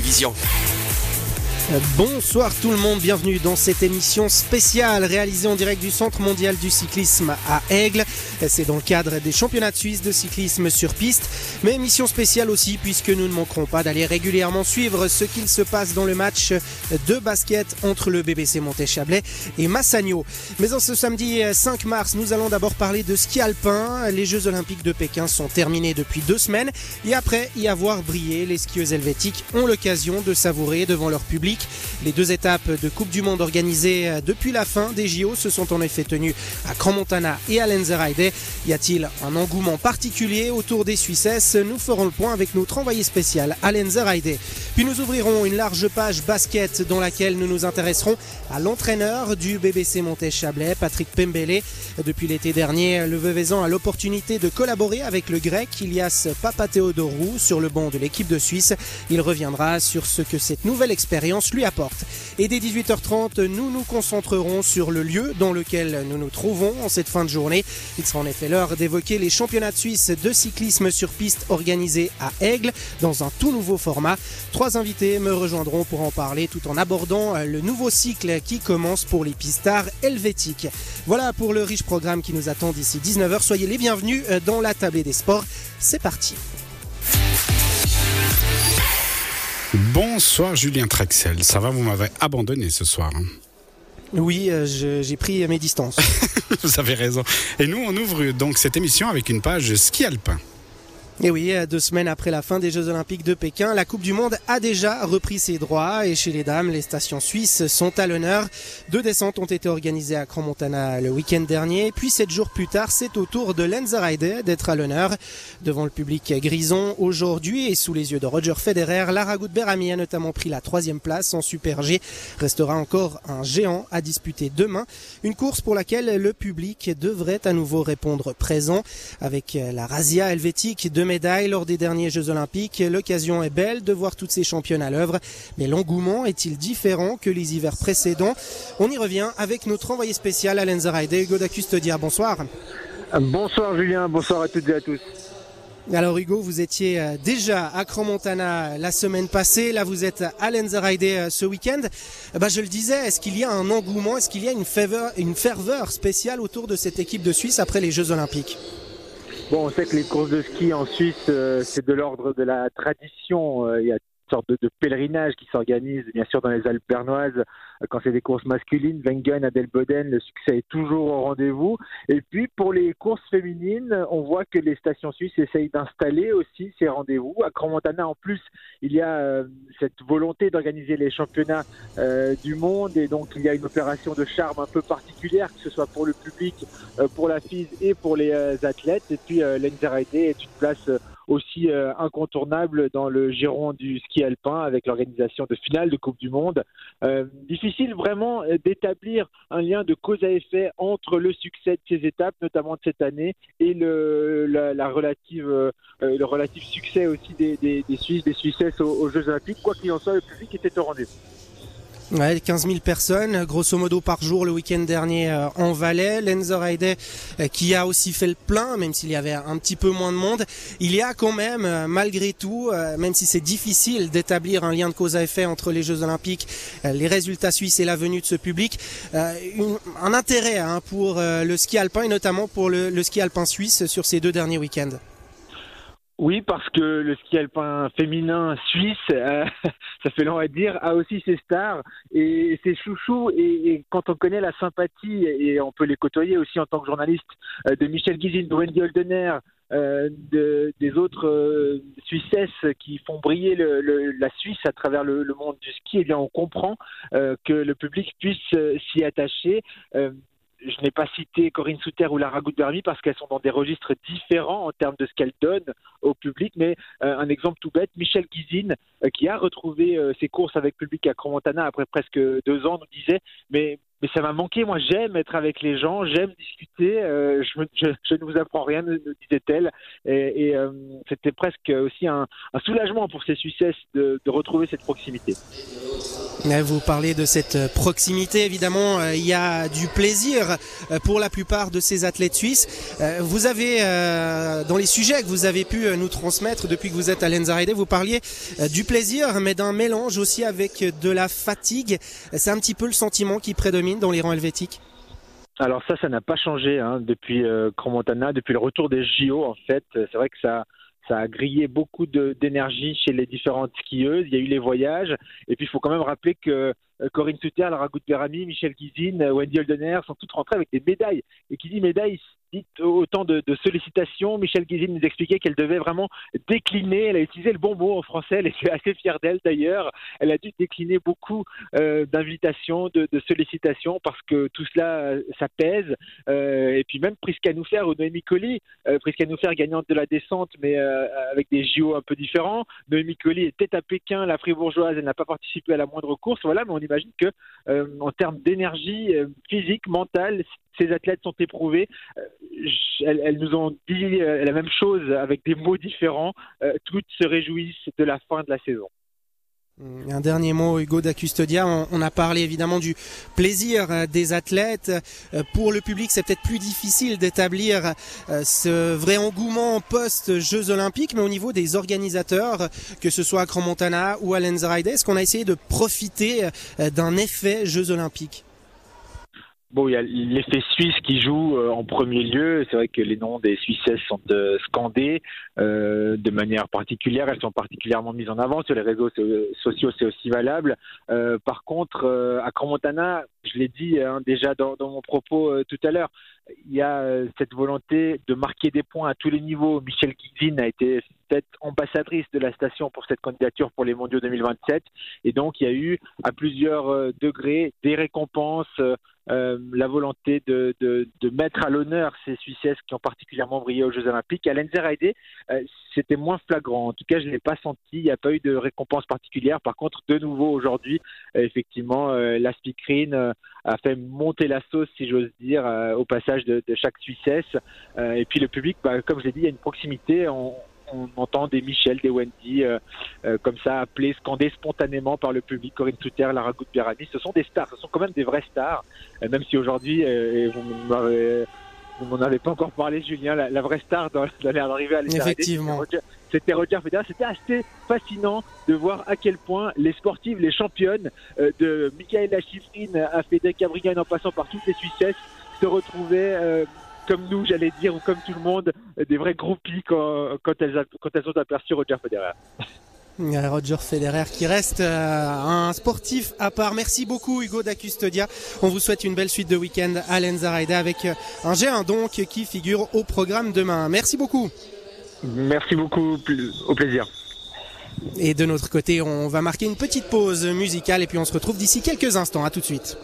Vision. Bonsoir tout le monde, bienvenue dans cette émission spéciale réalisée en direct du Centre mondial du cyclisme à Aigle. C'est dans le cadre des championnats de Suisse de cyclisme sur piste, mais émission spéciale aussi puisque nous ne manquerons pas d'aller régulièrement suivre ce qu'il se passe dans le match de basket entre le BBC Montéchablais et Massagno. Mais en ce samedi 5 mars, nous allons d'abord parler de ski alpin. Les Jeux olympiques de Pékin sont terminés depuis deux semaines et après y avoir brillé, les skieuses helvétiques ont l'occasion de savourer devant leur public les deux étapes de Coupe du Monde organisées euh, depuis la fin des JO se sont en effet tenues à Crans-Montana et à Lenzerheide. Y a-t-il un engouement particulier autour des Suissesses Nous ferons le point avec notre envoyé spécial à Lenzerheide. Puis nous ouvrirons une large page basket dans laquelle nous nous intéresserons à l'entraîneur du BBC Montet-Chablais, Patrick Pembele. Depuis l'été dernier, le Veuvezan a l'opportunité de collaborer avec le grec Ilias Papatheodorou sur le banc de l'équipe de Suisse. Il reviendra sur ce que cette nouvelle expérience lui apporte. Et dès 18h30, nous nous concentrerons sur le lieu dans lequel nous nous trouvons en cette fin de journée. Il sera en effet l'heure d'évoquer les championnats de Suisse de cyclisme sur piste organisés à Aigle dans un tout nouveau format. Trois invités me rejoindront pour en parler tout en abordant le nouveau cycle qui commence pour les pistards helvétiques. Voilà pour le riche programme qui nous attend d'ici 19h. Soyez les bienvenus dans la tablée des sports. C'est parti. Bonsoir Julien Trexel, ça va, vous m'avez abandonné ce soir. hein Oui, euh, j'ai pris mes distances. vous avez raison. Et nous, on ouvre donc cette émission avec une page ski alpin. Et oui, euh, deux semaines après la fin des Jeux Olympiques de Pékin, la Coupe du Monde a déjà repris ses droits et chez les dames, les stations suisses sont à l'honneur. Deux descentes ont été organisées à Crans-Montana le week-end dernier, puis sept jours plus tard, c'est au tour de Lenzerheide d'être à l'honneur. Devant le public grison aujourd'hui et sous les yeux de Roger Federer, Lara Goudberami a notamment pris la troisième place en Super G. Restera encore un géant à disputer demain, une course pour laquelle le public devrait à nouveau répondre présent avec la Razia helvétique de médailles lors des derniers Jeux Olympiques. L'occasion est belle de voir toutes ces championnes à l'œuvre, mais l'engouement est-il différent que les hivers précédents? On y revient avec notre envoyé spécial à Lenzerheide, Hugo da Custodia. Bonsoir. Bonsoir Julien, bonsoir à toutes et à tous. Alors Hugo, vous étiez euh, déjà à Crans-Montana la semaine passée, là vous êtes à euh, ce week-end. Ben, je le disais, est-ce qu'il y a un engouement, est-ce qu'il y a une ferveur, une ferveur spéciale autour de cette équipe de Suisse après les Jeux Olympiques? Bon, on sait que les courses de ski en Suisse, euh, c'est de l'ordre de la tradition. Euh, il y a sorte de, pèlerinage qui s'organise, bien sûr, dans les Alpes bernoises. Euh, Quand c'est des courses masculines, Wengen, Adelboden, le succès est toujours au rendez-vous. Et puis, pour les courses féminines, on voit que les stations suisses essayent d'installer aussi ces rendez-vous. À Crans-Montana, en plus, il y a euh, cette volonté d'organiser les championnats euh, du monde et donc il y a une opération de charme un peu particulière, que ce soit pour le public, pour la FISE et pour les athlètes. Et puis l'Enzerheide est une place aussi euh, incontournable dans le giron du ski alpin avec l'organisation de finales de Coupe du Monde. Euh, difficile vraiment euh, d'établir un lien de cause à effet entre le succès de ces étapes, notamment de cette année, et le, la, la relative, le relatif succès aussi des Suisses, des Suissesses aux, aux Jeux Olympiques. Quoi qu'il en soit, le public était au rendez-vous. Ouais, 15 000 personnes, grosso modo par jour le week-end dernier euh, en Valais. Lenzerheide euh, qui a aussi fait le plein, même s'il y avait un petit peu moins de monde. Il y a quand même, euh, malgré tout, même si c'est difficile d'établir un lien de cause à effet entre les Jeux Olympiques, les résultats suisses et la venue de ce public, un intérêt hein, pour le ski alpin et notamment pour le ski alpin suisse sur ces deux derniers week-ends. Oui, parce que le ski alpin féminin suisse, euh, ça fait long à dire, a aussi ses stars et ses chouchous. Et, quand on connaît la sympathie, et on peut les côtoyer aussi en tant que journaliste, euh, de Michel Guizine, de Wendy Holdener, euh, de, des autres euh, Suissesses qui font briller le, la Suisse à travers le, monde du ski, eh bien on comprend que le public puisse s'y attacher. Je n'ai pas cité Corinne Souter ou Lara Goudbermi parce qu'elles sont dans des registres différents en termes de ce qu'elles donnent au public, mais euh, un exemple tout bête, Michel Guizine, euh, qui a retrouvé euh, ses courses avec public à Cromontana après presque deux ans, nous disait mais ça m'a manqué, moi j'aime être avec les gens, j'aime discuter, je, ne vous apprends rien, nous disait-elle, et, c'était presque aussi un, soulagement pour ces Suissesses de, de retrouver cette proximité. Vous parlez de cette proximité, évidemment, il y a du plaisir pour la plupart de ces athlètes suisses. Vous avez, dans les sujets que vous avez pu nous transmettre depuis que vous êtes à Lenzarede, vous parliez du plaisir, mais d'un mélange aussi avec de la fatigue. C'est un petit peu le sentiment qui prédomine dans les rangs helvétiques alors ça, ça n'a pas changé hein, depuis euh, Montana, depuis le retour des JO en fait. C'est vrai que ça, ça a grillé beaucoup d'énergie chez les différentes skieuses. Il y a eu les voyages. Et puis, il faut quand même rappeler que euh, Corinne Suter, Lara Berami, Michel Guizine, Wendy Holdener sont toutes rentrées avec des médailles. Et qui dit médaille autant de, sollicitations. Michel Guizine nous expliquait qu'elle devait vraiment décliner. Elle a utilisé le bon mot en français. Elle était assez fière d'elle d'ailleurs. Elle a dû décliner beaucoup euh, d'invitations, de, sollicitations parce que tout cela, ça pèse. Euh, et puis même Prisca Noufer ou Noémie Colli. Euh, Prisca Noufer gagnante de la descente, mais avec des JO un peu différents. Noémie Colli était à Pékin, la fribourgeoise. Elle n'a pas participé à la moindre course. Voilà, mais on imagine que en termes d'énergie physique, mentale, ces athlètes sont éprouvés. Euh, elles, nous ont dit euh, la même chose avec des mots différents. Euh, toutes se réjouissent de la fin de la saison. Un dernier mot, Hugo d'Acustodia. On a parlé évidemment du plaisir des athlètes. Pour le public, c'est peut-être plus difficile d'établir ce vrai engouement post-Jeux Olympiques, mais au niveau des organisateurs, que ce soit à Grand Montana ou à Lenzerheide, est-ce qu'on a essayé de profiter d'un effet Jeux Olympiques? Bon, il y a l'effet suisse qui joue euh, en premier lieu. C'est vrai que les noms des Suissesses sont euh, scandés euh, de manière particulière. Elles sont particulièrement mises en avant sur les réseaux sociaux. C'est aussi valable. par contre, à Cromontana, je l'ai dit hein, déjà dans, mon propos tout à l'heure, il y a cette volonté de marquer des points à tous les niveaux. Michel Guizine a été peut-être ambassadrice de la station pour cette candidature pour les mondiaux 2027. Et donc, il y a eu à plusieurs degrés des récompenses. Euh, la volonté de, de, mettre à l'honneur ces Suissesses qui ont particulièrement brillé aux Jeux Olympiques. À l'Enzerheide, euh, c'était moins flagrant. En tout cas, je ne l'ai pas senti. Il n'y a pas eu de récompense particulière. Par contre, de nouveau aujourd'hui, euh, effectivement, la speakerine a fait monter la sauce, si j'ose dire, au passage de, chaque Suissesse. et puis le public, bah, comme je l'ai dit, il y a une proximité. On entend des Michel, des Wendy, euh, euh, comme ça, appelés, scandés spontanément par le public. Corinne Souter, Lara Gutberami, ce sont des stars, ce sont quand même des vraies stars, euh, même si aujourd'hui, vous m'en avez pas encore parlé, Julien, la, vraie star dans, dans d'arriver à Effectivement. C'était Roger Federer. C'était assez fascinant de voir à quel point les sportives, les championnes, de Michaela Schifrin à Federica Brigand en passant par toutes les Suissesses, se retrouvaient comme nous, j'allais dire, ou comme tout le monde, des vrais groupies quand, quand, elles, quand elles ont aperçu Roger Federer. Roger Federer qui reste euh, un sportif à part. Merci beaucoup Hugo d'Acustodia. On vous souhaite une belle suite de week-end à Lenzarheide avec euh, un G1 donc qui figure au programme demain. Merci beaucoup. Merci beaucoup, au plaisir. Et de notre côté, on va marquer une petite pause musicale et puis on se retrouve d'ici quelques instants. À tout de suite.